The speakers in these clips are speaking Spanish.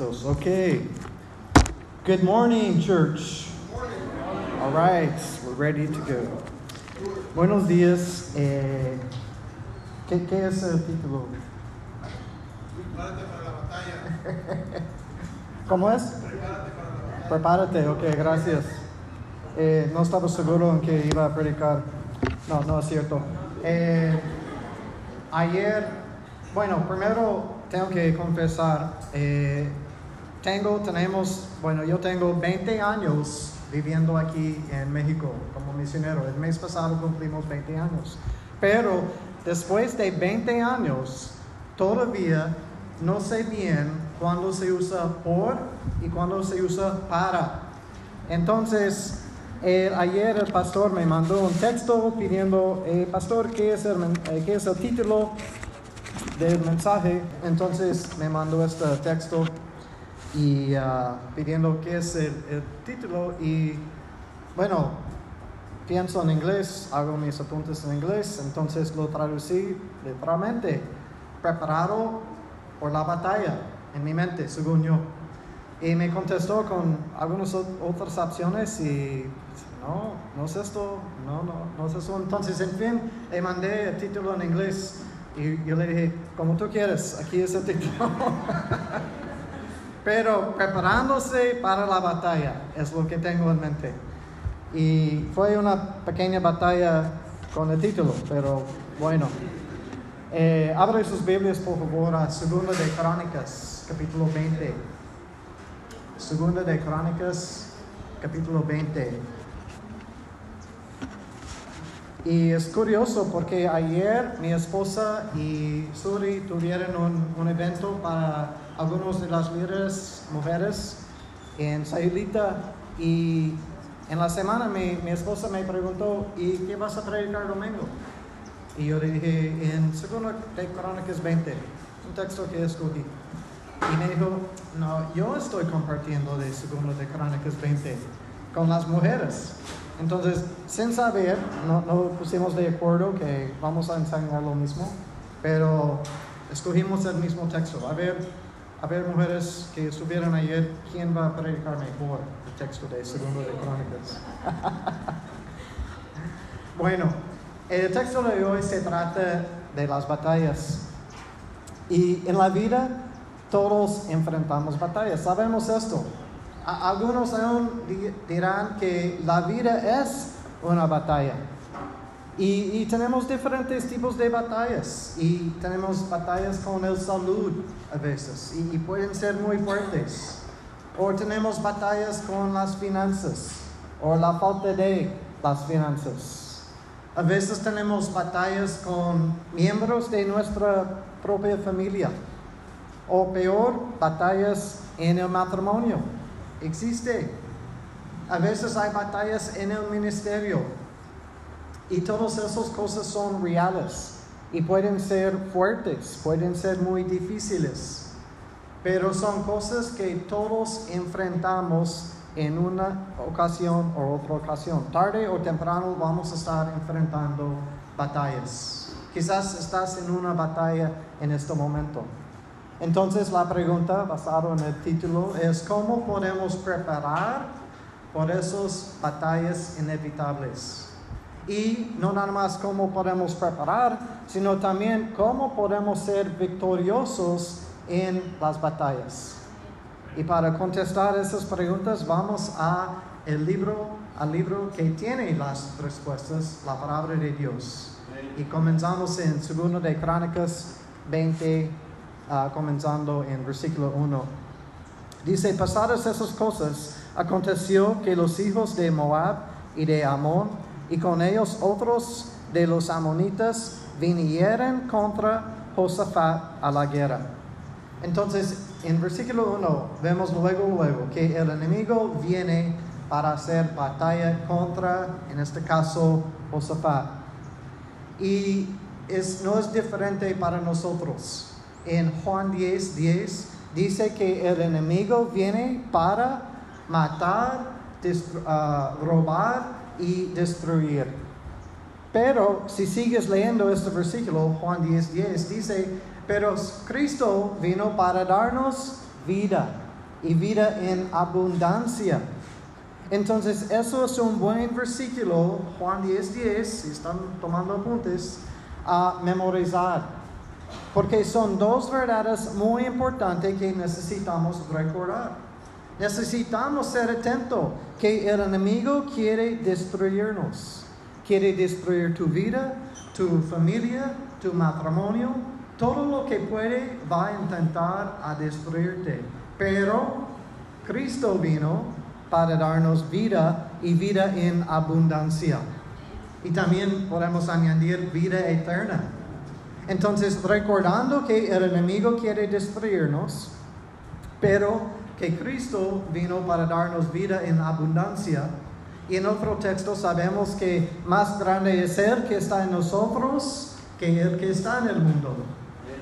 Okay. Good morning, church. All right, we're ready to go. Buenos días. Eh, ¿qué, ¿Qué es el título? Prepárate para la batalla. ¿Cómo es? Prepárate para la batalla. Prepárate, ok, gracias. Eh, no estaba seguro en que iba a predicar. No, no es cierto. Eh, ayer, bueno, primero tengo que confesar, eh, tengo, tenemos, bueno, yo tengo 20 años viviendo aquí en México como misionero. El mes pasado cumplimos 20 años. Pero después de 20 años, todavía no sé bien cuándo se usa por y cuándo se usa para. Entonces, eh, ayer el pastor me mandó un texto pidiendo, eh, pastor, ¿qué es, el, eh, ¿qué es el título del mensaje? Entonces me mandó este texto y ah, pidiendo qué es el, el título y bueno, pienso en inglés, hago mis apuntes en inglés, entonces lo traducí literalmente, preparado por la batalla en mi mente, según yo. Y me contestó con algunas ot- otras opciones y no, no es esto, no, no, no es eso. Entonces, en fin, le mandé el título en inglés y yo le dije, como tú quieres, aquí es el título. Pero preparándose para la batalla es lo que tengo en mente. Y fue una pequeña batalla con el título, pero bueno. Eh, abre sus Biblias, por favor, a Segunda de Crónicas, capítulo 20. Segunda de Crónicas, capítulo 20. Y es curioso porque ayer mi esposa y Suri tuvieron un, un evento para algunos de las líderes mujeres en Sayulita y en la semana mi, mi esposa me preguntó, ¿y qué vas a predicar domingo? Y yo le dije, en 2 de Crónicas 20, un texto que escogí. Y me dijo, no, yo estoy compartiendo de 2 de Crónicas 20 con las mujeres. Entonces, sin saber, no, no pusimos de acuerdo que vamos a enseñar lo mismo, pero escogimos el mismo texto. A ver, a ver, mujeres que estuvieron ayer, ¿quién va a predicar mejor el texto de 2 de Crónicas? Bueno, el texto de hoy se trata de las batallas. Y en la vida todos enfrentamos batallas, sabemos esto. Algunos aún di- dirán que la vida es una batalla. Y, y tenemos diferentes tipos de batallas. Y tenemos batallas con el salud a veces. Y, y pueden ser muy fuertes. O tenemos batallas con las finanzas. O la falta de las finanzas. A veces tenemos batallas con miembros de nuestra propia familia. O peor, batallas en el matrimonio. Existe. A veces hay batallas en el ministerio. Y todas esas cosas son reales. Y pueden ser fuertes, pueden ser muy difíciles. Pero son cosas que todos enfrentamos en una ocasión o otra ocasión. Tarde o temprano vamos a estar enfrentando batallas. Quizás estás en una batalla en este momento. Entonces la pregunta basada en el título es cómo podemos preparar por esas batallas inevitables. Y no nada más cómo podemos preparar, sino también cómo podemos ser victoriosos en las batallas. Y para contestar esas preguntas vamos a el libro, al libro que tiene las respuestas, la palabra de Dios. Y comenzamos en 2 de Crónicas 20, ah, comenzando en versículo 1. Dice, pasadas esas cosas, aconteció que los hijos de Moab y de Amón, y con ellos otros de los amonitas, vinieron contra Josafat a la guerra. Entonces, en versículo 1 vemos luego, luego, que el enemigo viene para hacer batalla contra, en este caso, Josafat. Y es, no es diferente para nosotros. En Juan 10, 10 dice que el enemigo viene para matar, ah, robar y destruir. Pero si sigues leyendo este versículo, Juan 10, 10, dice, pero Cristo vino para darnos vida y vida en abundancia. Entonces, eso es un buen versículo, Juan 10, 10, si están tomando apuntes, a memorizar. Porque son dos verdades muy importantes que necesitamos recordar. Necesitamos ser atentos que el enemigo quiere destruirnos. Quiere destruir tu vida, tu familia, tu matrimonio. Todo lo que puede va a intentar a destruirte. Pero Cristo vino para darnos vida y vida en abundancia. Y también podemos añadir vida eterna. Entonces, recordando que el enemigo quiere destruirnos, pero que Cristo vino para darnos vida en abundancia. Y en otro texto sabemos que más grande es Él que está en nosotros que el que está en el mundo.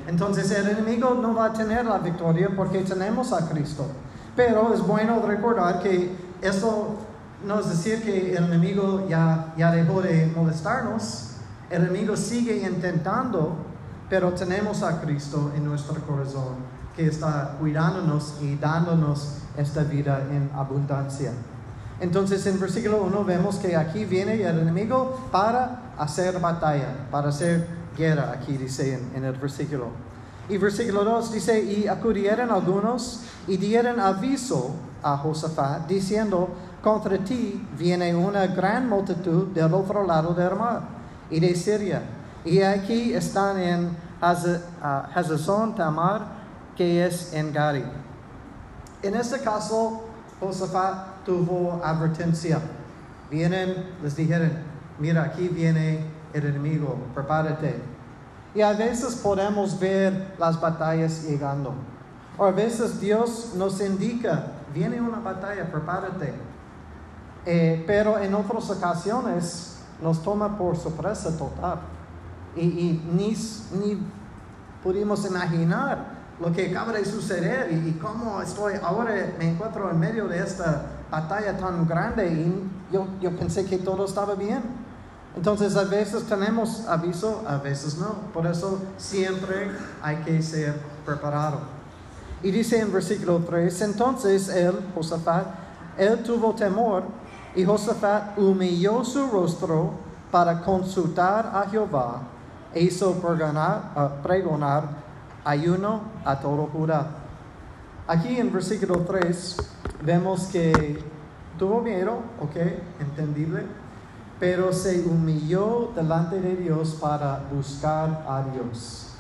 Entonces el enemigo no va a tener la victoria porque tenemos a Cristo. Pero es bueno recordar que eso no es decir que el enemigo ya, ya dejó de molestarnos. El enemigo sigue intentando, pero tenemos a Cristo en nuestro corazón que está cuidándonos y dándonos esta vida en abundancia. Entonces en versículo 1 vemos que aquí viene el enemigo para hacer batalla, para hacer guerra, aquí dice en, el versículo. Y versículo 2 dice, y acudieron algunos y dieron aviso a Josafat, diciendo, contra ti viene una gran multitud del otro lado del mar y de Siria. Y aquí están en Hazazón Tamar que es en Gari. En este caso, Josafat tuvo advertencia. Vienen, les dijeron, mira, aquí viene el enemigo, prepárate. Y a veces podemos ver las batallas llegando. O a veces Dios nos indica, viene una batalla, prepárate. Eh, pero en otras ocasiones nos toma por sorpresa total. Y, y ni, ni pudimos imaginar lo que acaba de suceder y, cómo estoy ahora me encuentro en medio de esta batalla tan grande y yo, yo pensé que todo estaba bien. Entonces a veces tenemos aviso, a veces no. Por eso siempre hay que ser preparado. Y dice en versículo 3, entonces él, Josafat, él tuvo temor y Josafat humilló su rostro para consultar a Jehová e hizo pregonar, uh, pregonar ayuno a todo Judá. Aquí en versículo 3 vemos que tuvo miedo, ok, entendible, pero se humilló delante de Dios para buscar a Dios.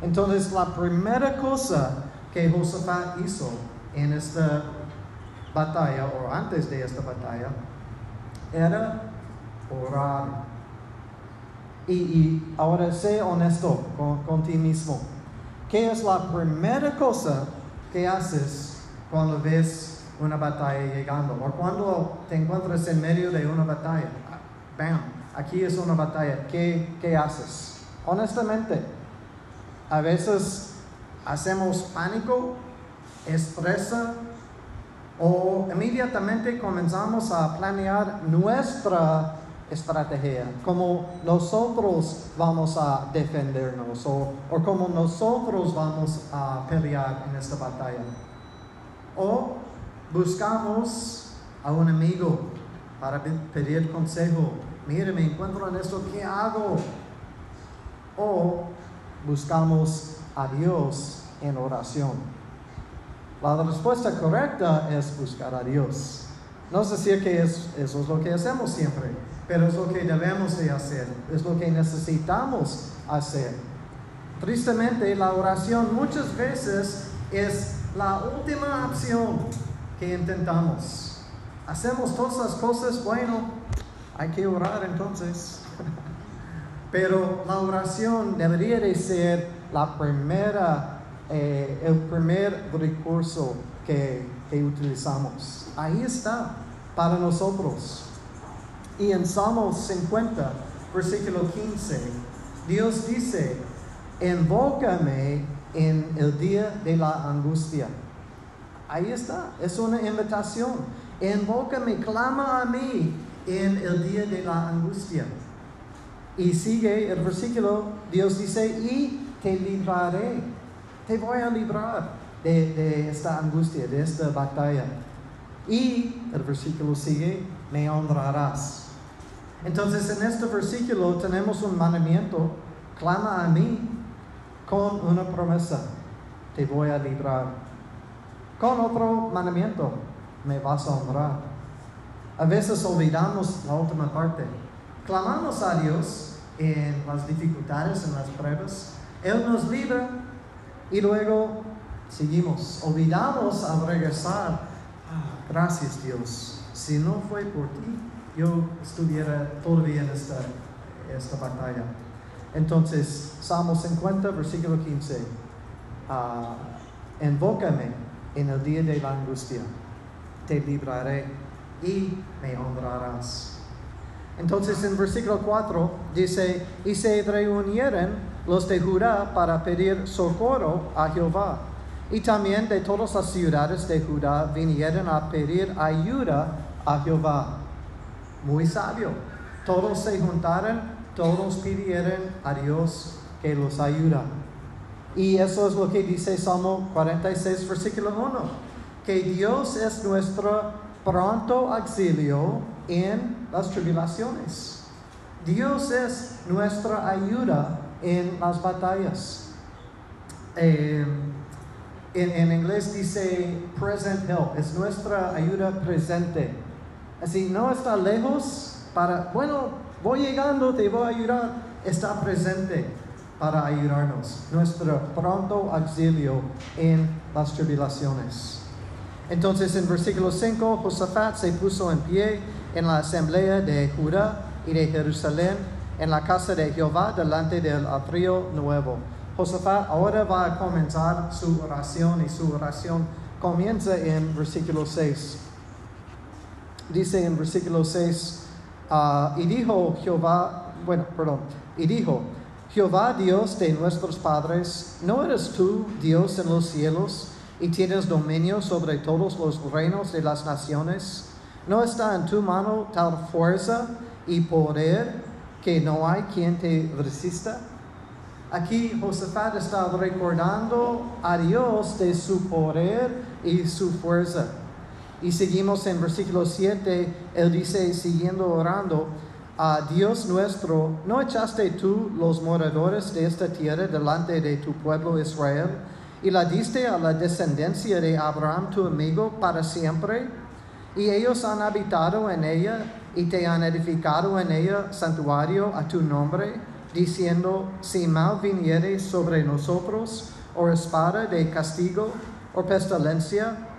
Entonces la primera cosa que Josafat hizo en esta batalla o antes de esta batalla era orar. Y, ahora sé honesto con, con ti mismo. ¿Qué es la primera cosa que haces cuando ves una batalla llegando? O cuando te encuentras en medio de una batalla. Bam, aquí es una batalla. ¿Qué, qué haces? Honestamente, a veces hacemos pánico, estresa, o inmediatamente comenzamos a planear nuestra estrategia, como nosotros vamos a defendernos o, o nosotros vamos a pelear en esta batalla. O buscamos a un amigo para pedir consejo. Mire, me encuentro en esto, ¿qué hago? O buscamos a Dios en oración. La respuesta correcta es buscar a Dios. No es decir que es, eso es lo que hacemos siempre pero es lo que debemos de hacer, es lo que necesitamos hacer. Tristemente, la oración muchas veces es la última opción que intentamos. Hacemos todas las cosas, bueno, hay que orar entonces. Pero la oración debería de ser la primera, eh, el primer recurso que utilizamos. Ahí está para nosotros. Y en Salmos 50, versículo 15, Dios dice, invócame en el día de la angustia. Ahí está, es una invitación. Invócame, clama a mí en el día de la angustia. Y sigue el versículo, Dios dice, y te libraré, te voy a librar. de, de esta angustia, de esta batalla. Y el versículo sigue, me honrarás. Entonces en este versículo tenemos un mandamiento, clama a mí con una promesa, te voy a librar. Con otro mandamiento, me vas a honrar. A veces olvidamos la última parte. Clamamos a Dios en las dificultades, en las pruebas. Él nos libra y luego seguimos. Olvidamos al regresar. Ah, gracias Dios. Si no fue por ti, yo estuviera todavía en esta, esta batalla. Entonces, Salmo 50, versículo 15. Ah, invócame en el día de la angustia. Te libraré y me honrarás. Entonces en versículo 4 dice, y se reunieron los de Judá para pedir socorro a Jehová. Y también de todas las ciudades de Judá vinieron a pedir ayuda a Jehová. Muy sabio. Todos se juntaron, todos pidieron a Dios que los ayuda. Y eso es lo que dice Salmo 46, versículo 1. Que Dios es nuestro pronto auxilio en las tribulaciones. Dios es nuestra ayuda en las batallas. Eh, en, en, inglés dice present help, es nuestra ayuda presente. Así, no está lejos para, bueno, voy llegando, te voy a ayudar, está presente para ayudarnos, nuestro pronto auxilio en las tribulaciones. Entonces en versículo 5, Josafat se puso en pie en la asamblea de Judá y de Jerusalén, en la casa de Jehová, delante del atrio nuevo. Josafat ahora va a comenzar su oración y su oración comienza en versículo 6. Dice en versículo 6, uh, y dijo Jehová, bueno, perdón, y dijo, Jehová Dios de nuestros padres, ¿no eres tú Dios en los cielos y tienes dominio sobre todos los reinos de las naciones? ¿No está en tu mano tal fuerza y poder que no hay quien te resista? Aquí Josafat está recordando a Dios de su poder y su fuerza. Y seguimos en versículo 7, él dice, siguiendo orando, a Dios nuestro, ¿no echaste tú los moradores de esta tierra delante de tu pueblo Israel? Y la diste a la descendencia de Abraham tu amigo para siempre? Y ellos han habitado en ella y te han edificado en ella santuario a tu nombre, diciendo, si mal viniere sobre nosotros, o espada de castigo, o pestilencia,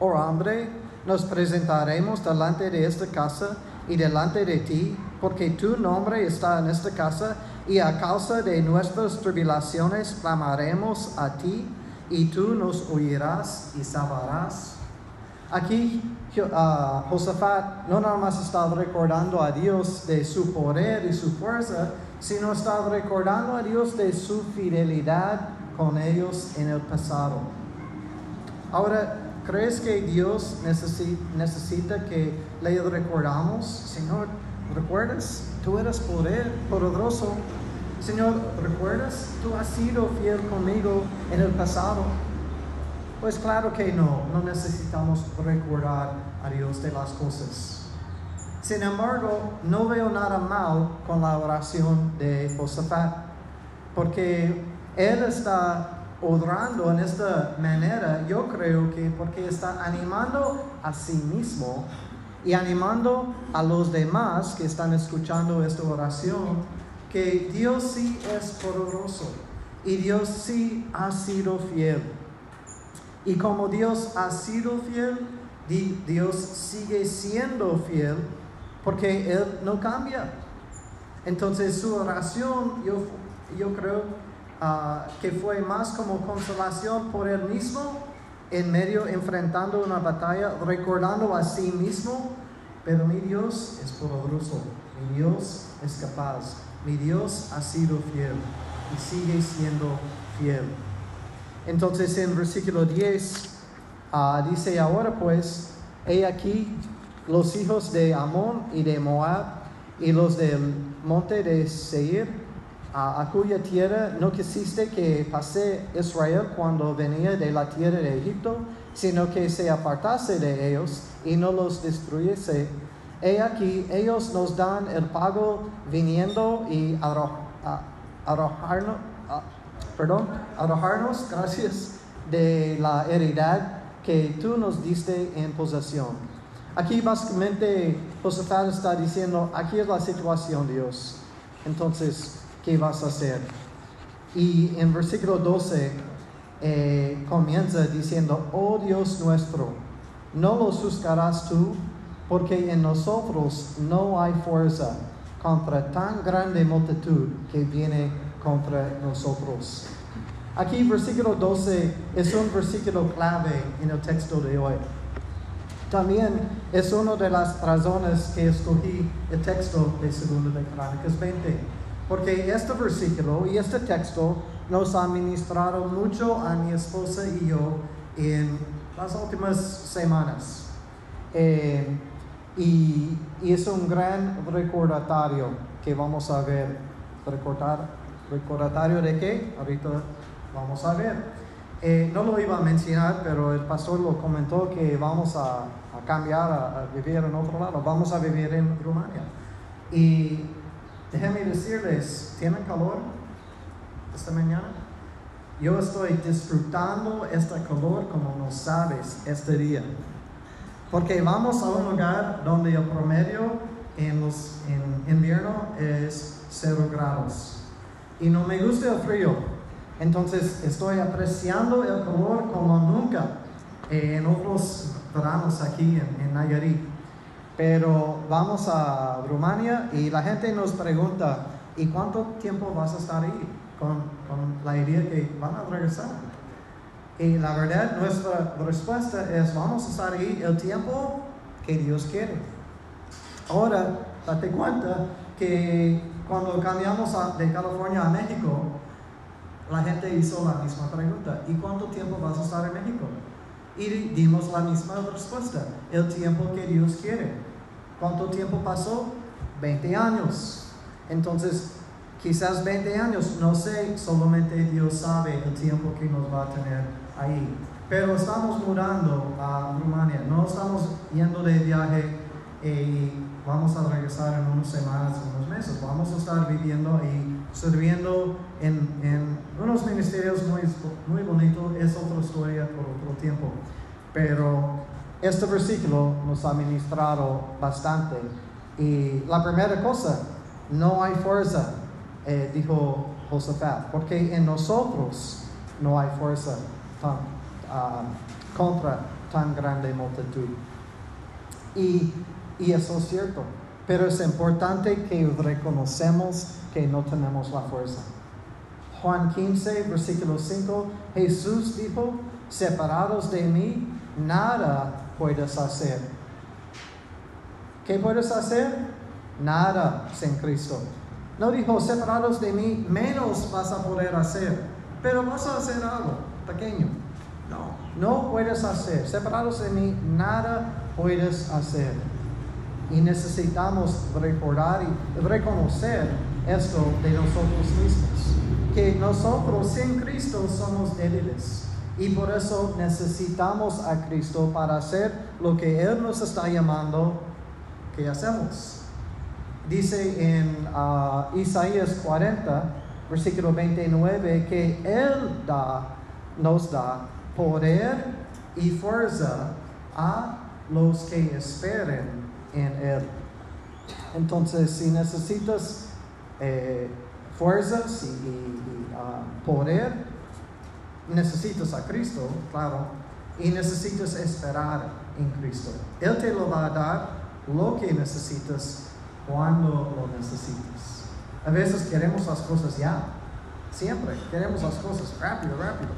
o hambre, nos presentaremos delante de esta casa y delante de ti, porque tu nombre está en esta casa, y a causa de nuestras tribulaciones clamaremos a ti, y tú nos oirás y salvarás. Aquí uh, Josafat no nada más está recordando a Dios de su poder y su fuerza, sino está recordando a Dios de su fidelidad con ellos en el pasado. Ahora, ¿crees que Dios necesita que le recordamos? Señor, ¿recuerdas? Tú eres poder, poderoso. Señor, ¿recuerdas? Tú has sido fiel conmigo en el pasado. Pues claro que no, no necesitamos recordar a Dios de las cosas. Sin embargo, no veo nada mal con la oración de Josafat, porque él está orando en esta manera, yo creo que porque está animando a sí mismo y animando a los demás que están escuchando esta oración, que Dios sí es poderoso y Dios sí ha sido fiel. Y como Dios ha sido fiel, Dios sigue siendo fiel porque Él no cambia. Entonces su oración, yo, yo creo uh, que fue más como consolación por Él mismo, en medio enfrentando una batalla, recordando a sí mismo, pero mi Dios es poderoso, mi Dios es capaz, mi Dios ha sido fiel y sigue siendo fiel. Entonces en versículo 10 uh, dice ahora pues, he aquí los hijos de Amón y de Moab y los del monte de Seir a, cuya tierra no quisiste que pase Israel cuando venía de la tierra de Egipto, sino que se apartase de ellos y no los destruyese. He aquí, ellos nos dan el pago viniendo y arrojarnos, perdón, arrojarnos, gracias, de la heredad que tú nos diste en posesión. Aquí básicamente Josafat está diciendo, aquí es la situación, Dios. Entonces, ¿qué vas a hacer? Y en versículo 12 eh, comienza diciendo, oh Dios nuestro, no los juzgarás tú, porque en nosotros no hay fuerza contra tan grande multitud que viene contra nosotros. Aquí versículo 12 es un versículo clave en el texto de hoy. También es una de las razones que escogí el texto de Segunda de Crónicas 20, porque este versículo y este texto nos ha ministrado mucho a mi esposa y yo en las últimas semanas. Eh, y, y es un gran recordatorio que vamos a ver. Recordar, ¿Recordatorio de qué? Ahorita vamos a ver. Eh, no lo iba a mencionar, pero el pastor lo comentó que vamos a, a cambiar, a, a vivir en otro lado. Vamos a vivir en Rumania. Y déjenme decirles, ¿tienen calor esta mañana? Yo estoy disfrutando este calor como no sabes este día. Porque vamos a un lugar donde el promedio en, los, en invierno es 0 grados. Y no me gusta el frío. Entonces estoy apreciando el calor como nunca en otros veranos aquí en, en Nayarit. Pero vamos a Rumania y la gente nos pregunta, ¿y cuánto tiempo vas a estar ahí? Con, con la idea que van a regresar. Y la verdad, nuestra respuesta es, vamos a estar ahí el tiempo que Dios quiere. Ahora, date cuenta que cuando cambiamos a- de California a México, la gente hizo la misma pregunta, ¿y cuánto tiempo vas a estar en México? Y dimos la misma respuesta, el tiempo que Dios quiere. ¿Cuánto tiempo pasó? 20 años. Entonces, quizás 20 años, no sé, solamente Dios sabe el tiempo que nos va a tener ahí. Pero estamos mudando a Rumania, no estamos yendo de viaje y vamos a regresar en unas semanas, unos meses. Vamos a estar viviendo y sirviendo en, en unos ministerios muy, muy bonitos. Es otra historia por otro tiempo. Pero este versículo nos ha ministrado bastante. Y la primera cosa, no hay fuerza, eh, dijo Josafat, porque en nosotros no hay fuerza tan, ah, contra tan grande multitud. Y, y eso es cierto, pero es importante que reconocemos que no tenemos la fuerza. Juan 15, versículo 5, Jesús dijo, separados de mí, nada puedes hacer. ¿Qué puedes hacer? Nada sin Cristo. No dijo, separados de mí, menos vas a poder hacer, pero vas a hacer algo pequeño. No, no puedes hacer. Separados de mí, nada puedes hacer. Y necesitamos recordar y reconocer esto de nosotros mismos. Que nosotros sin Cristo somos débiles. Y por eso necesitamos a Cristo para hacer lo que Él nos está llamando que hacemos. Dice en ah, Isaías 40, versículo 29, que Él da, nos da poder y fuerza a los que esperen en Él. Entonces, si necesitas eh, fuerzas y, ah, poder, necesitas a Cristo, claro, y necesitas esperar en Cristo. Él te lo va a dar lo que necesitas cuando lo necesitas. A veces queremos las cosas ya, siempre queremos las cosas rápido, rápido,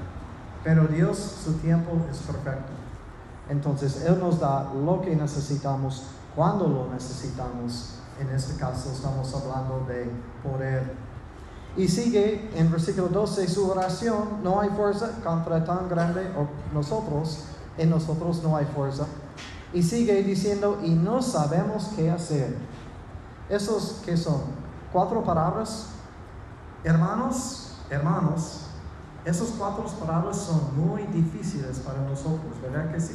pero Dios, su tiempo es perfecto. Entonces, Él nos da lo que necesitamos cuando lo necesitamos. En este caso estamos hablando de poder. Y sigue en versículo 12 su oración, no hay fuerza contra tan grande, o nosotros, en nosotros no hay fuerza. Y sigue diciendo, y no sabemos qué hacer. Esos que son cuatro palabras, Hermanos, hermanos, esas cuatro palabras son muy difíciles para nosotros, ¿verdad que sí?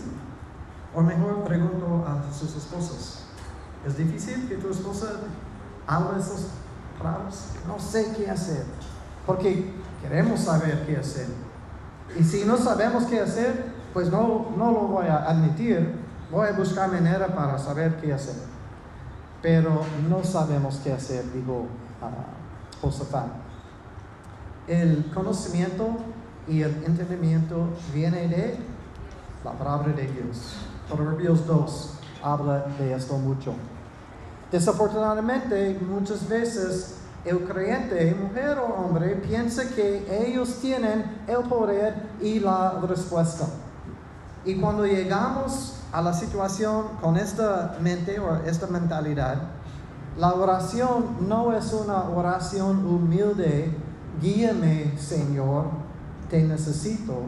O mejor pregunto a sus esposas, ¿es difícil que tu esposa hable esas No sé qué hacer, porque queremos saber qué hacer. Y si no sabemos qué hacer, pues no, no lo voy a admitir, voy a buscar manera para saber qué hacer. Pero no sabemos qué hacer, digo uh, Josafat. El conocimiento y el entendimiento viene de la palabra de Dios. Proverbios 2 habla de esto mucho. Desafortunadamente, muchas veces el creyente, mujer o hombre, piensa que ellos tienen el poder y la respuesta. Y cuando llegamos a la situación con esta mente o esta mentalidad, la oración no es una oración humilde, guíame Señor, te necesito,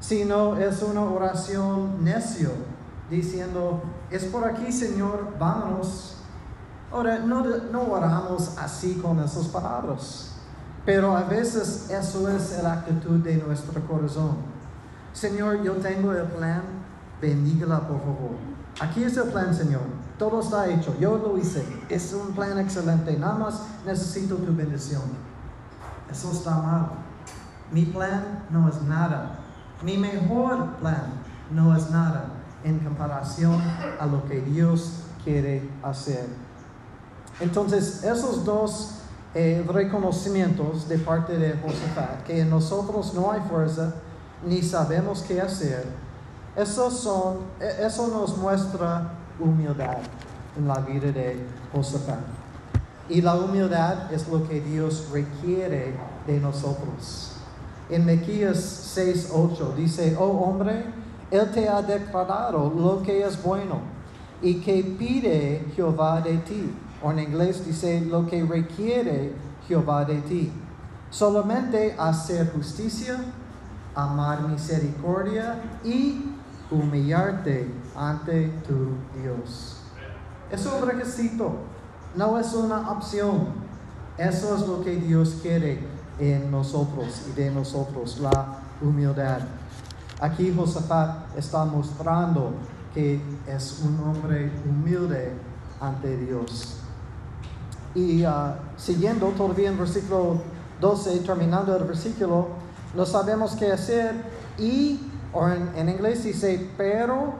sino es una oración necio, diciendo, es por aquí Señor, vámonos. Ahora, no, oramos así con esas palabras, pero a veces eso es la actitud de nuestro corazón. Señor, yo tengo el plan, bendígala por favor. Aquí es el plan, Señor. Todo está hecho. Yo lo hice. Es un plan excelente. Nada más necesito tu bendición. Eso está mal. Mi plan no es nada. Mi mejor plan no es nada en comparación a lo que Dios quiere hacer. Entonces, esos dos eh, reconocimientos de parte de Josafat, que en nosotros no hay fuerza ni sabemos qué hacer, eso, son, e, eso nos muestra humildad en la vida de Josafat. Y la humildad es lo que Dios requiere de nosotros. En Mequías 6:8 dice, oh hombre, Él te ha declarado lo que es bueno y que pide Jehová de ti o en inglés dice lo que requiere Jehová de ti. Solamente hacer justicia, amar misericordia y humillarte ante tu Dios. Es un requisito, no es una opción. Eso es lo que Dios quiere en nosotros y de nosotros, la humildad. Aquí Josafat está mostrando que es un hombre humilde ante Dios. Y uh, siguiendo todavía en versículo 12, terminando el versículo, no sabemos qué hacer y, o en, inglés dice, pero,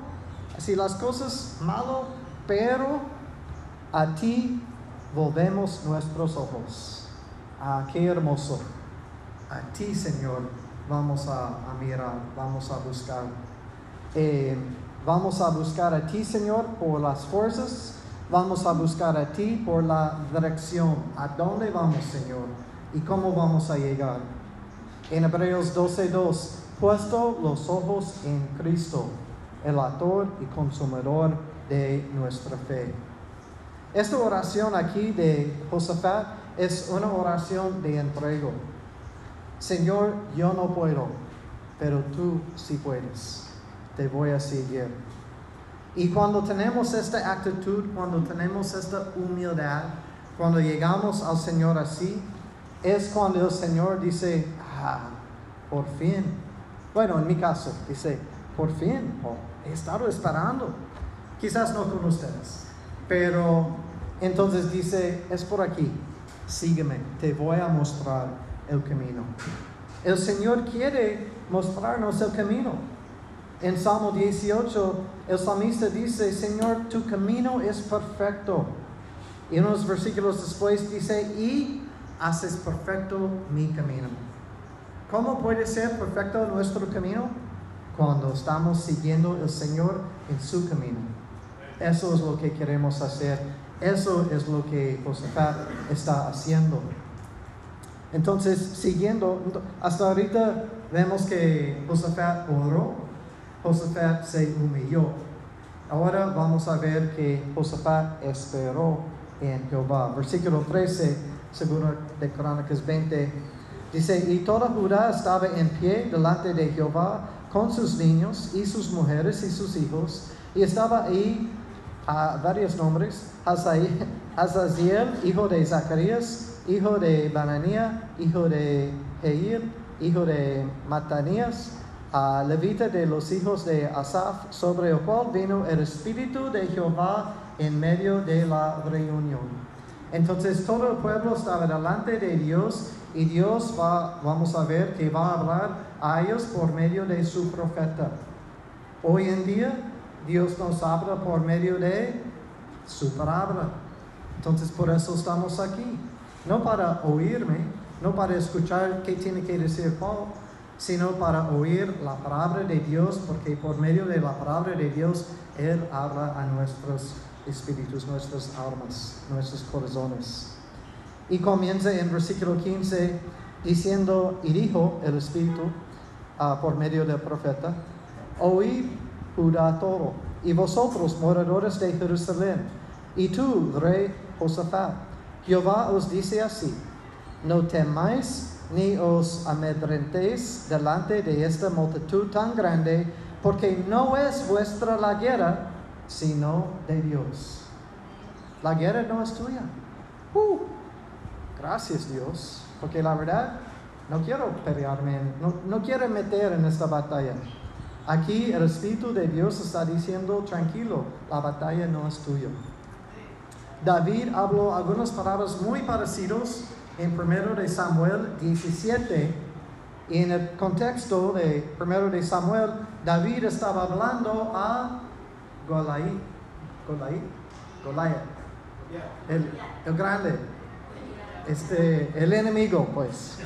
si las cosas malo, pero a ti volvemos nuestros ojos. Ah, qué hermoso. A ti, Señor, vamos a, mirar, vamos a buscar. Eh, vamos a buscar a ti, Señor, por las fuerzas Vamos a buscar a ti por la dirección. ¿A dónde vamos, Señor? ¿Y cómo vamos a llegar? En Hebreos 12:2, puesto los ojos en Cristo, el autor y consumidor de nuestra fe. Esta oración aquí de Josafat es una oración de entrego. Señor, yo no puedo, pero tú sí puedes. Te voy a seguir. Y cuando tenemos esta actitud, cuando tenemos esta humildad, cuando llegamos al Señor así, es cuando el Señor dice, ah, por fin. Bueno, en mi caso, dice, por fin, oh, he estado esperando. Quizás no con ustedes, pero entonces dice, es por aquí, sígueme, te voy a mostrar el camino. El Señor quiere mostrarnos el camino. En Salmo 18, el salmista dice, Señor, tu camino es perfecto. Y unos versículos después dice, y haces perfecto mi camino. ¿Cómo puede ser perfecto nuestro camino? Cuando estamos siguiendo el Señor en su camino. Eso es lo que queremos hacer. Eso es lo que Josafat está haciendo. Entonces, siguiendo, hasta ahorita vemos que Josafat oró Josafat se humilló. Ahora vamos a ver que Josafat esperó en Jehová. Versículo 13, seguro de Crónicas 20, dice, y toda Judá estaba en pie delante de Jehová con sus niños y sus mujeres y sus hijos, y estaba ahí a varios nombres, Hazaziel, hijo de Zacarías, hijo de Bananía, hijo de Jeir, hijo de Matanías, a levita de los hijos de Asaf, sobre el cual vino el Espíritu de Jehová en medio de la reunión. Entonces todo el pueblo estaba delante de Dios y Dios va, vamos a ver que va a hablar a ellos por medio de su profeta. Hoy en día Dios nos habla por medio de su palabra. Entonces por eso estamos aquí. No para oírme, no para escuchar qué tiene que decir Paul, sino para oír la palabra de Dios, porque por medio de la palabra de Dios Él habla a nuestros espíritus, nuestras almas, nuestros corazones. Y comienza en versículo 15 diciendo, y dijo el Espíritu ah, por medio del profeta, oíd Judá todo, y vosotros moradores de Jerusalén, y tú, rey Josafat, Jehová os dice así, no temáis ni os amedrentéis delante de esta multitud tan grande, porque no es vuestra la guerra, sino de Dios. La guerra no es tuya. Uh, gracias Dios, porque la verdad no quiero pelearme, no, quiero meter en esta batalla. Aquí el Espíritu de Dios está diciendo, tranquilo, la batalla no es tuya. David habló algunas palabras muy parecidas en 1 de Samuel 17. Y en el contexto de 1 de Samuel, David estaba hablando a Goliat, Goliat, Goliat, el, grande, este, el enemigo, pues.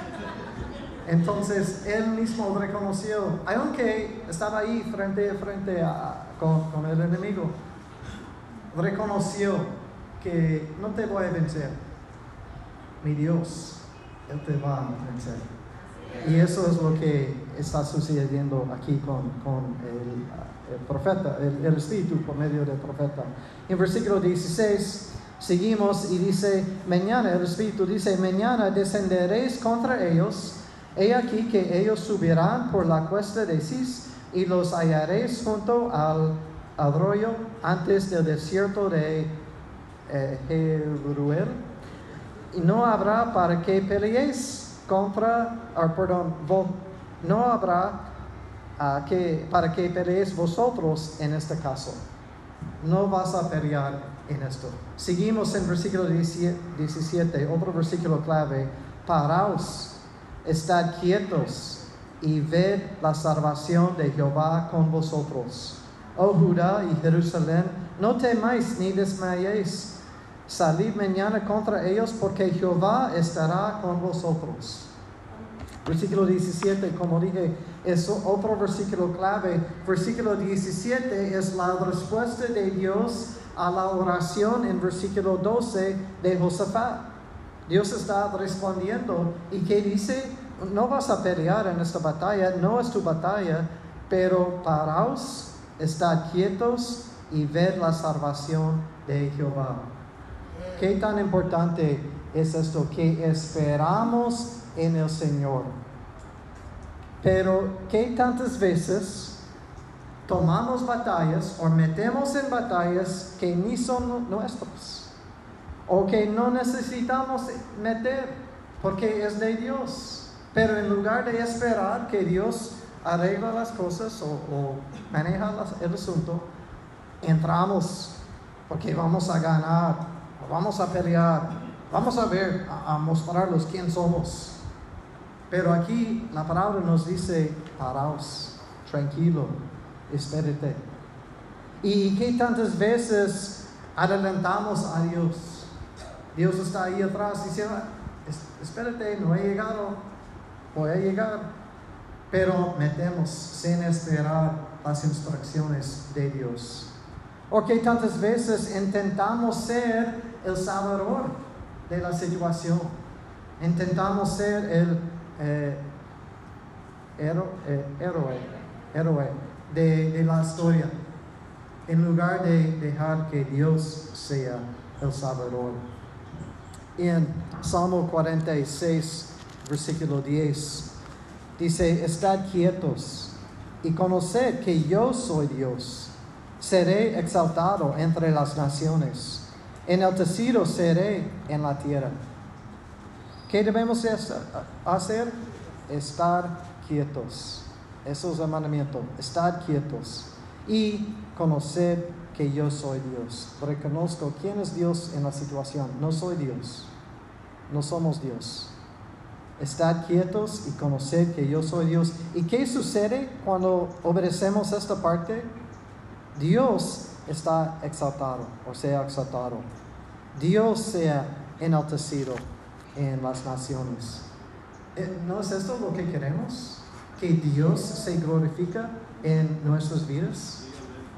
Entonces él mismo reconoció, aunque estaba ahí frente frente a, con, con, el enemigo, reconoció que no te voy a vencer, mi Dios, Él te va a vencer. Y eso es lo que está sucediendo aquí con, con el, profeta, el, Espíritu por medio del profeta. En versículo 16 seguimos y dice, mañana, el Espíritu dice, mañana descenderéis contra ellos, he aquí que ellos subirán por la cuesta de Cis y los hallaréis junto al arroyo antes del desierto de eh, Jeruel. Y no habrá para que peleéis contra, or, perdón, no habrá que, para que peleéis vosotros en este caso. No vas a pelear en esto. Seguimos en versículo 17, otro versículo clave. Paraos, estad quietos y ved la salvación de Jehová con vosotros. Oh Judá y Jerusalén, no temáis ni desmayéis. Salid mañana contra ellos porque Jehová estará con vosotros. Versículo 17, como dije, es otro versículo clave. Versículo 17 es la respuesta de Dios a la oración en versículo 12 de Josafat. Dios está respondiendo y que dice, no vas a pelear en esta batalla, no es tu batalla, pero paraos, estad quietos y ved la salvación de Jehová. ¿Qué tan importante es esto? Que esperamos en el Señor. Pero ¿qué tantas veces tomamos batallas o metemos en batallas que ni son nuestras? O que no necesitamos meter porque es de Dios. Pero en lugar de esperar que Dios arregla las cosas o, o maneja el asunto, entramos porque vamos a ganar vamos a pelear, vamos a ver, a, a mostrarlos quién somos. Pero aquí la palabra nos dice, paraos, tranquilo, espérate. ¿Y qué tantas veces adelantamos a Dios? Dios está ahí atrás diciendo, espérate, no he llegado, voy a llegar. Pero metemos sin esperar las instrucciones de Dios. ¿O qué tantas veces intentamos ser el salvador de la situación. Intentamos ser el eh, eh, héroe, héroe de, de la historia, en lugar de dejar que Dios sea el salvador. En Salmo 46, versículo 10, dice, estad quietos y conoced que yo soy Dios. Seré exaltado entre las naciones enaltecido seré en la tierra. ¿Qué debemos de hacer? Estar quietos. Eso es el mandamiento. Estar quietos. Y conocer que yo soy Dios. Reconozco quién es Dios en la situación. No soy Dios. No somos Dios. Estar quietos y conocer que yo soy Dios. ¿Y qué sucede cuando obedecemos esta parte? Dios está exaltado o sea exaltado. Dios sea enaltecido en las naciones. Eh, ¿No es esto lo que queremos? Que Dios se glorifica en nuestras vidas.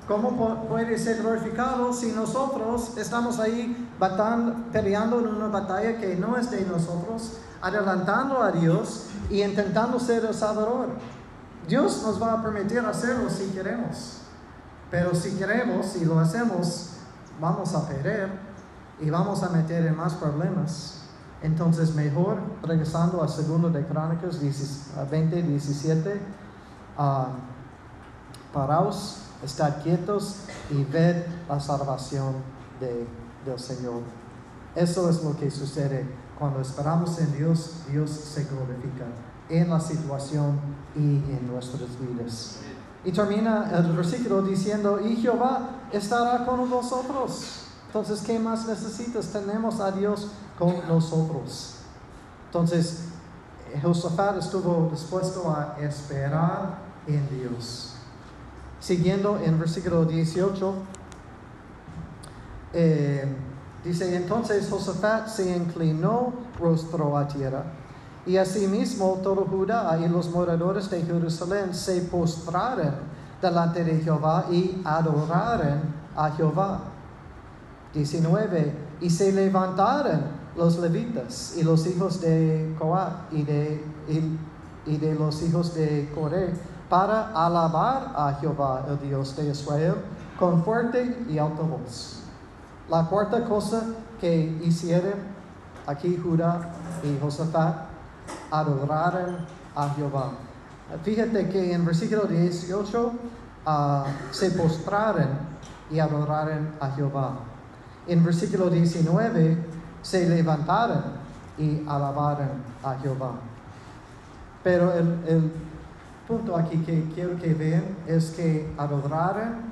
¿Cómo puede ser glorificado si nosotros estamos ahí batando, peleando en una batalla que no es de nosotros, adelantando a Dios y intentando ser el Salvador? Dios nos va a permitir hacerlo si queremos. Pero si queremos y lo hacemos, vamos a perder y vamos a meter en más problemas. Entonces, mejor, regresando al segundo de Crónicas 20, 17, uh, paraos estar quietos y ver la salvación de, del Señor. Eso es lo que sucede cuando esperamos en Dios, Dios se glorifica en la situación y en nuestras vidas. Y termina el versículo diciendo, y Jehová estará con nosotros. Entonces, ¿qué más necesitas? Tenemos a Dios con nosotros. Entonces, Josafat estuvo dispuesto a esperar en Dios. Siguiendo en versículo 18, eh, dice, entonces Josafat se inclinó rostro a tierra, y asimismo todo Judá y los moradores de Jerusalén se postraron delante de Jehová y adoraron a Jehová. 19. Y se levantaron los levitas y los hijos de Coat y de, y de los hijos de Coré para alabar a Jehová, el Dios de Israel, con fuerte y alta voz. La cuarta cosa que hicieron aquí Judá y Josafat, adoraron a Jehová. Fíjate que en versículo 18 ah, se postraron y adoraron a Jehová. En versículo 19 se levantaron y alabaron a Jehová. Pero el punto aquí que quiero que vean es que adoraron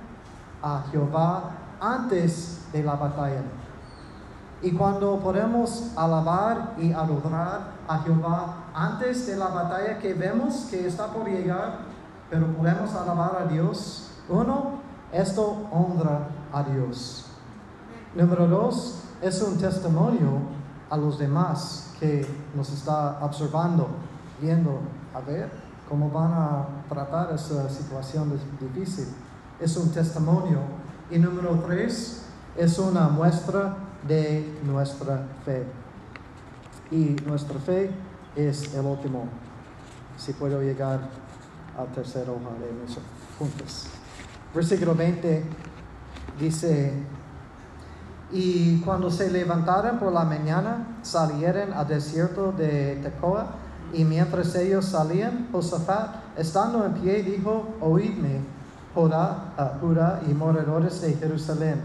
a Jehová antes de la batalla. Y cuando podemos alabar y adorar a Jehová antes de la batalla que vemos que está por llegar, pero podemos alabar a Dios, uno, esto honra a Dios. Número dos, es un testimonio a los demás que nos está observando, viendo, a ver, cómo van a tratar esa situación difícil. Es un testimonio. Y número tres, es una muestra de nuestra fe. Y nuestra fe es el último. Si puedo llegar al tercer hoja de mis puntos. Versículo 20 dice, y cuando se levantaron por la mañana, salieron al desierto de Tecoa y mientras ellos salían, Josafat, estando en pie, dijo, oídme, Judá, Judá y moradores de Jerusalén,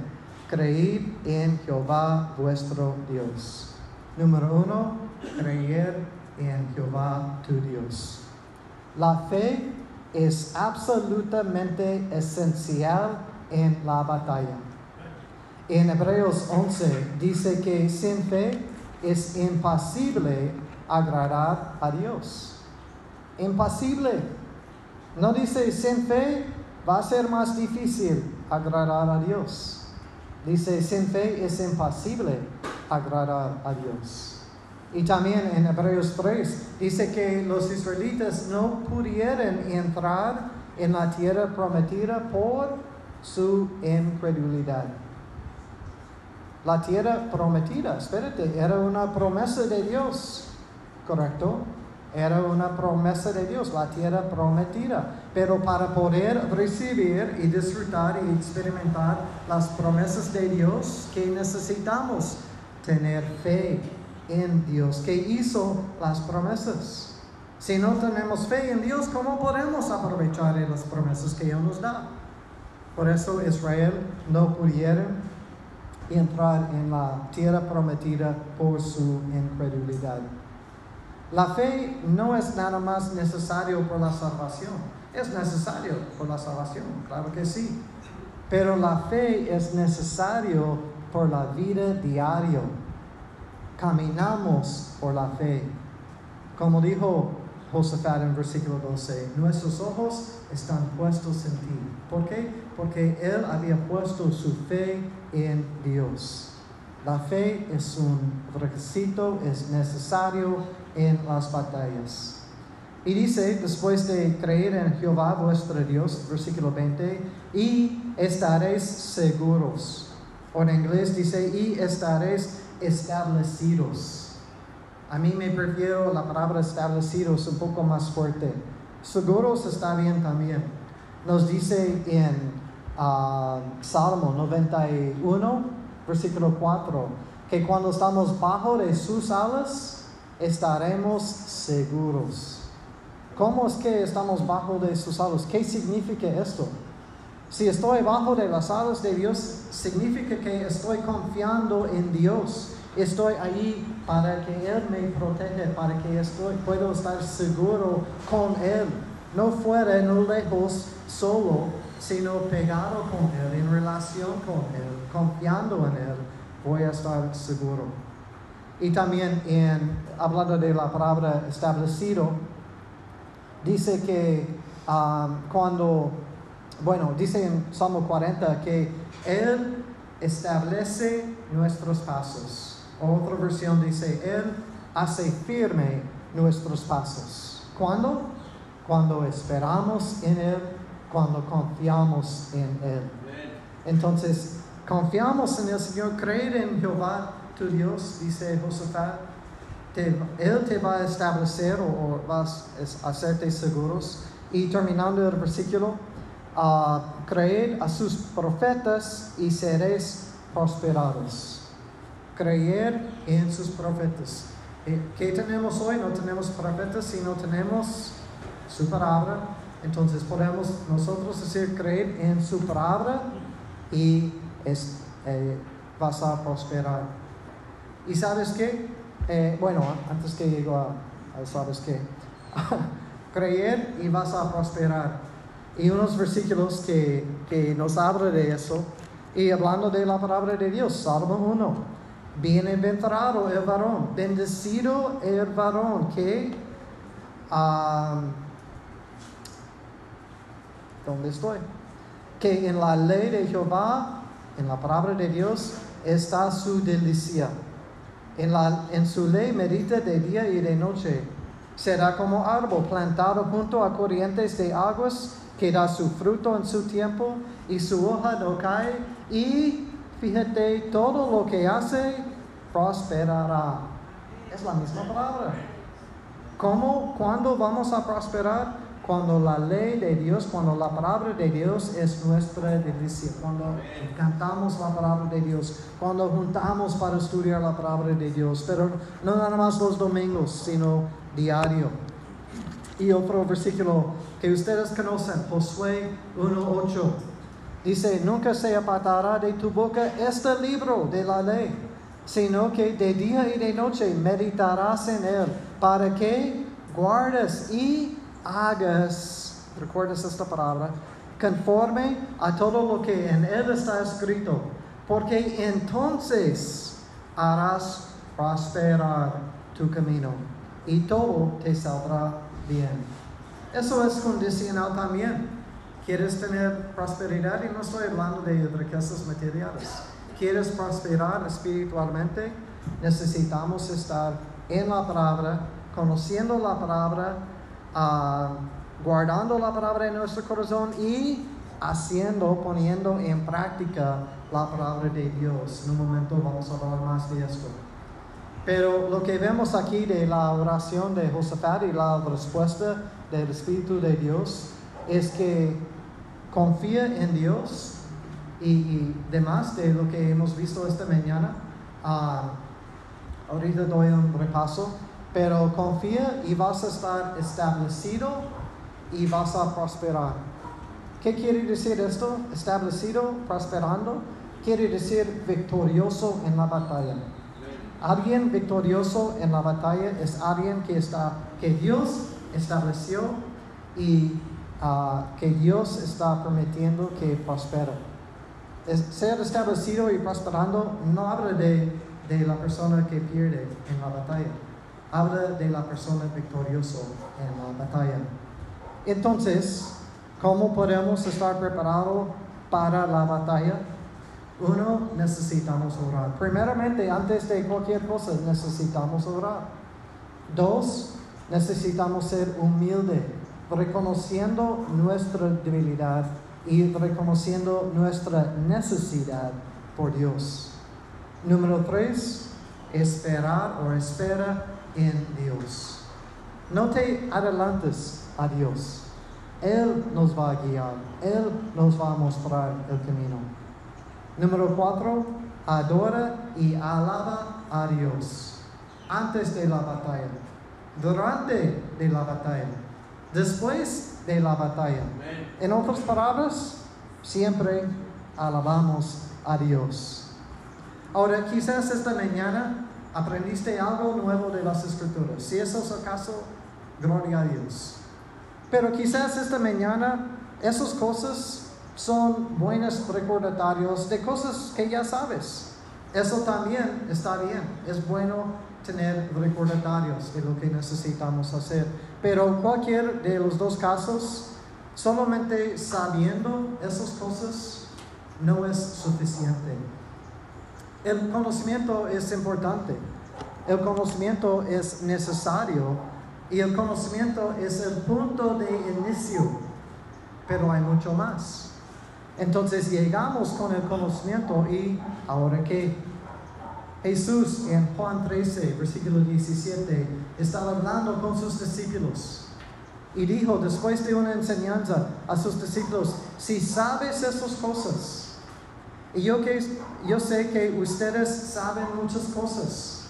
creed en Jehová vuestro Dios. Número uno, creer en Jehová tu Dios. La fe es absolutamente esencial en la batalla. En Hebreos 11 dice que sin fe es imposible agradar a Dios. Imposible. No dice sin fe va a ser más difícil agradar a Dios. Dice sin fe es imposible agradar a Dios. Y también en Hebreos 3 dice que los israelitas no pudieron entrar en la tierra prometida por su incredulidad. La tierra prometida, espérate, era una promesa de Dios. ¿correcto? Era una promesa de Dios, la tierra prometida. Pero para poder recibir y disfrutar y experimentar las promesas de Dios, ¿qué necesitamos? Tener fe en Dios, que hizo las promesas. Si no tenemos fe en Dios, ¿cómo podemos aprovechar las promesas que Él nos da? Por eso Israel no pudieron entrar en la tierra prometida por su incredulidad. La fe no es nada más necesario por la salvación. Es necesario por la salvación, claro que sí. Pero la fe es necesario por la vida diaria. Caminamos por la fe. Como dijo Josafat en versículo 12, nuestros ojos están puestos en ti. ¿Por qué? Porque él había puesto su fe en Dios. La fe es un requisito, es necesario en las batallas. Y dice, después de creer en Jehová vuestro Dios, versículo 20, y estaréis seguros. O en inglés dice, y estaréis establecidos. A mí me prefiero la palabra establecidos un poco más fuerte. Seguros está bien también. Nos dice en uh, Salmo 91, versículo 4, que cuando estamos bajo de sus alas, estaremos seguros. ¿Cómo es que estamos bajo de sus alas? ¿Qué significa esto? Si estoy bajo de las alas de Dios, significa que estoy confiando en Dios. Estoy ahí para que Él me proteja, para que estoy, puedo estar seguro con Él. No fuera, no lejos, solo, sino pegado con Él, en relación con Él, confiando en Él, voy a estar seguro. Y también en, hablando de la palabra establecido, dice que um, cuando, bueno, dice en Salmo 40 que Él establece nuestros pasos. Otra versión dice, Él hace firme nuestros pasos. ¿Cuándo? Cuando esperamos en Él, cuando confiamos en Él. Entonces, confiamos en el Señor, creer en Jehová, tu Dios, dice Josafat. Él te va a establecer o, vas a hacerte seguros. Y terminando el versículo, uh, creed a sus profetas y seréis prosperados creer en sus profetas. Eh, ¿Qué tenemos hoy? No tenemos profetas, sino tenemos su palabra. Entonces podemos nosotros decir creer en su palabra y es, eh, vas a prosperar. ¿Y sabes qué? Eh, bueno, antes que llego a, sabes qué, creer y vas a prosperar. Y unos versículos que, que nos hablan de eso. Y hablando de la palabra de Dios, Salmo 1. Bienaventurado el varón, bendecido el varón que, ¿dónde estoy? Que en la ley de Jehová, en la palabra de Dios, está su delicia. En, la, en su ley medita de día y de noche. Será como árbol plantado junto a corrientes de aguas que da su fruto en su tiempo y su hoja no cae y Fíjate, todo lo que hace prosperará. Es la misma palabra. ¿Cómo, cuándo vamos a prosperar? Cuando la ley de Dios, cuando la palabra de Dios es nuestra delicia, cuando cantamos la palabra de Dios, cuando juntamos para estudiar la palabra de Dios, pero no nada más los domingos, sino diario. Y otro versículo que ustedes conocen, Josué 1.8. Dice, nunca se apartará de tu boca este libro de la ley, sino que de día y de noche meditarás en él, para que guardes y hagas, recuerdas esta palabra, conforme a todo lo que en él está escrito, porque entonces harás prosperar tu camino y todo te saldrá bien. Eso es condicional también. ¿Quieres tener prosperidad? Y no estoy hablando de riquezas materiales. ¿Quieres prosperar espiritualmente? Necesitamos estar en la palabra, conociendo la palabra, ah, guardando la palabra en nuestro corazón y haciendo, poniendo en práctica la palabra de Dios. En un momento vamos a hablar más de esto. Pero lo que vemos aquí de la oración de Josafat y la respuesta del Espíritu de Dios es que confía en Dios y, demás de lo que hemos visto esta mañana. Ah, ahorita doy un repaso, pero confía y vas a estar establecido y vas a prosperar. ¿Qué quiere decir esto? Establecido, prosperando, quiere decir victorioso en la batalla. Alguien victorioso en la batalla es alguien que, está, que Dios estableció y ah, que Dios está permitiendo que prospere. Ser establecido y prosperando no habla de, de la persona que pierde en la batalla, habla de la persona victorioso en la batalla. Entonces, ¿cómo podemos estar preparados para la batalla? Uno, necesitamos orar. Primeramente, antes de cualquier cosa, necesitamos orar. Dos, necesitamos ser humildes, reconociendo nuestra debilidad y reconociendo nuestra necesidad por Dios. Número tres, esperar o espera en Dios. No te adelantes a Dios. Él nos va a guiar. Él nos va a mostrar el camino. Número cuatro, adora y alaba a Dios. Antes de la batalla, durante de la batalla, después de la batalla. En otras palabras, siempre alabamos a Dios. Ahora, quizás esta mañana aprendiste algo nuevo de las escrituras. Si eso es el caso, gloria a Dios. Pero quizás esta mañana esas cosas son buenos recordatorios de cosas que ya sabes. Eso también está bien. Es bueno tener recordatorios de lo que necesitamos hacer. Pero cualquier de los dos casos, solamente sabiendo esas cosas no es suficiente. El conocimiento es importante. El conocimiento es necesario y el conocimiento es el punto de inicio, pero hay mucho más. Entonces llegamos con el conocimiento y ahora qué? Jesús en Juan 13, versículo 17, estaba hablando con sus discípulos y dijo después de una enseñanza a sus discípulos, si sabes esas cosas, y yo, que, yo sé que ustedes saben muchas cosas,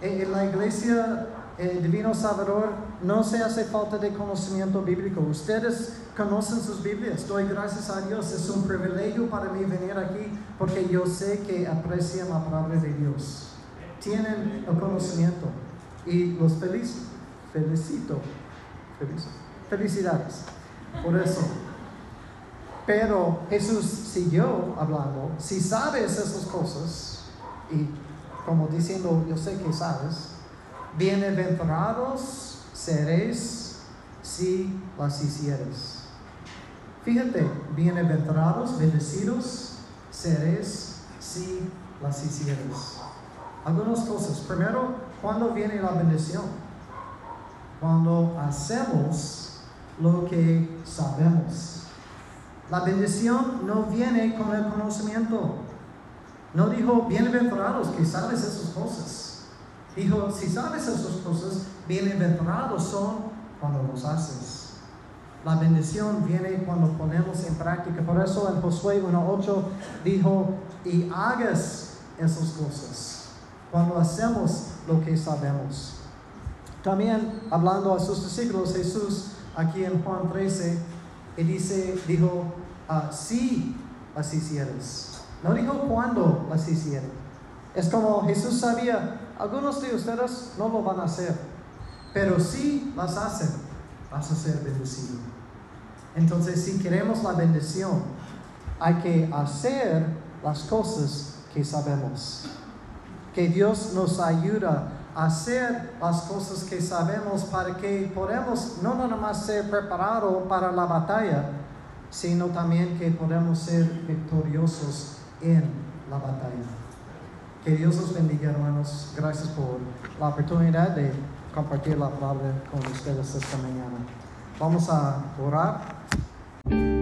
en en la iglesia el Divino Salvador no se hace falta de conocimiento bíblico. Ustedes conocen sus Biblias. Doy gracias a Dios. Es un privilegio para mí venir aquí porque yo sé que aprecian la palabra de Dios. Tienen el conocimiento y los felicito. Feliz- Felicidades por eso. Pero Jesús siguió hablando. Si sabes esas cosas, y como diciendo, yo sé que sabes, bienaventurados seréis si las hicieres. Fíjate, bienaventurados, bendecidos seréis si las hicieres. Algunas cosas. Primero, ¿cuándo viene la bendición? Cuando hacemos lo que sabemos. La bendición no viene con el conocimiento. No dijo, bienaventurados que sabes esas cosas. Dijo, si sabes esas cosas, bienaventurados son cuando los haces. La bendición viene cuando ponemos en práctica. Por eso en Josué 1.8 dijo, y hagas esas cosas. Cuando hacemos lo que sabemos. También hablando a sus discípulos, Jesús aquí en Juan 13, y dice, dijo, ah, si las hicieres. No dijo cuándo las hicieron. Es como Jesús sabía, algunos de ustedes no lo van a hacer, pero si las hacen, vas a ser bendecido. Entonces, si queremos la bendición, hay que hacer las cosas que sabemos. Que Dios nos ayuda a hacer las cosas que sabemos para que podamos no nada más ser preparados para la batalla, sino también que podamos ser victoriosos en la batalla. Que Dios los bendiga, hermanos. Gracias por la oportunidad de compartir la palabra con ustedes esta mañana. Vamos a orar.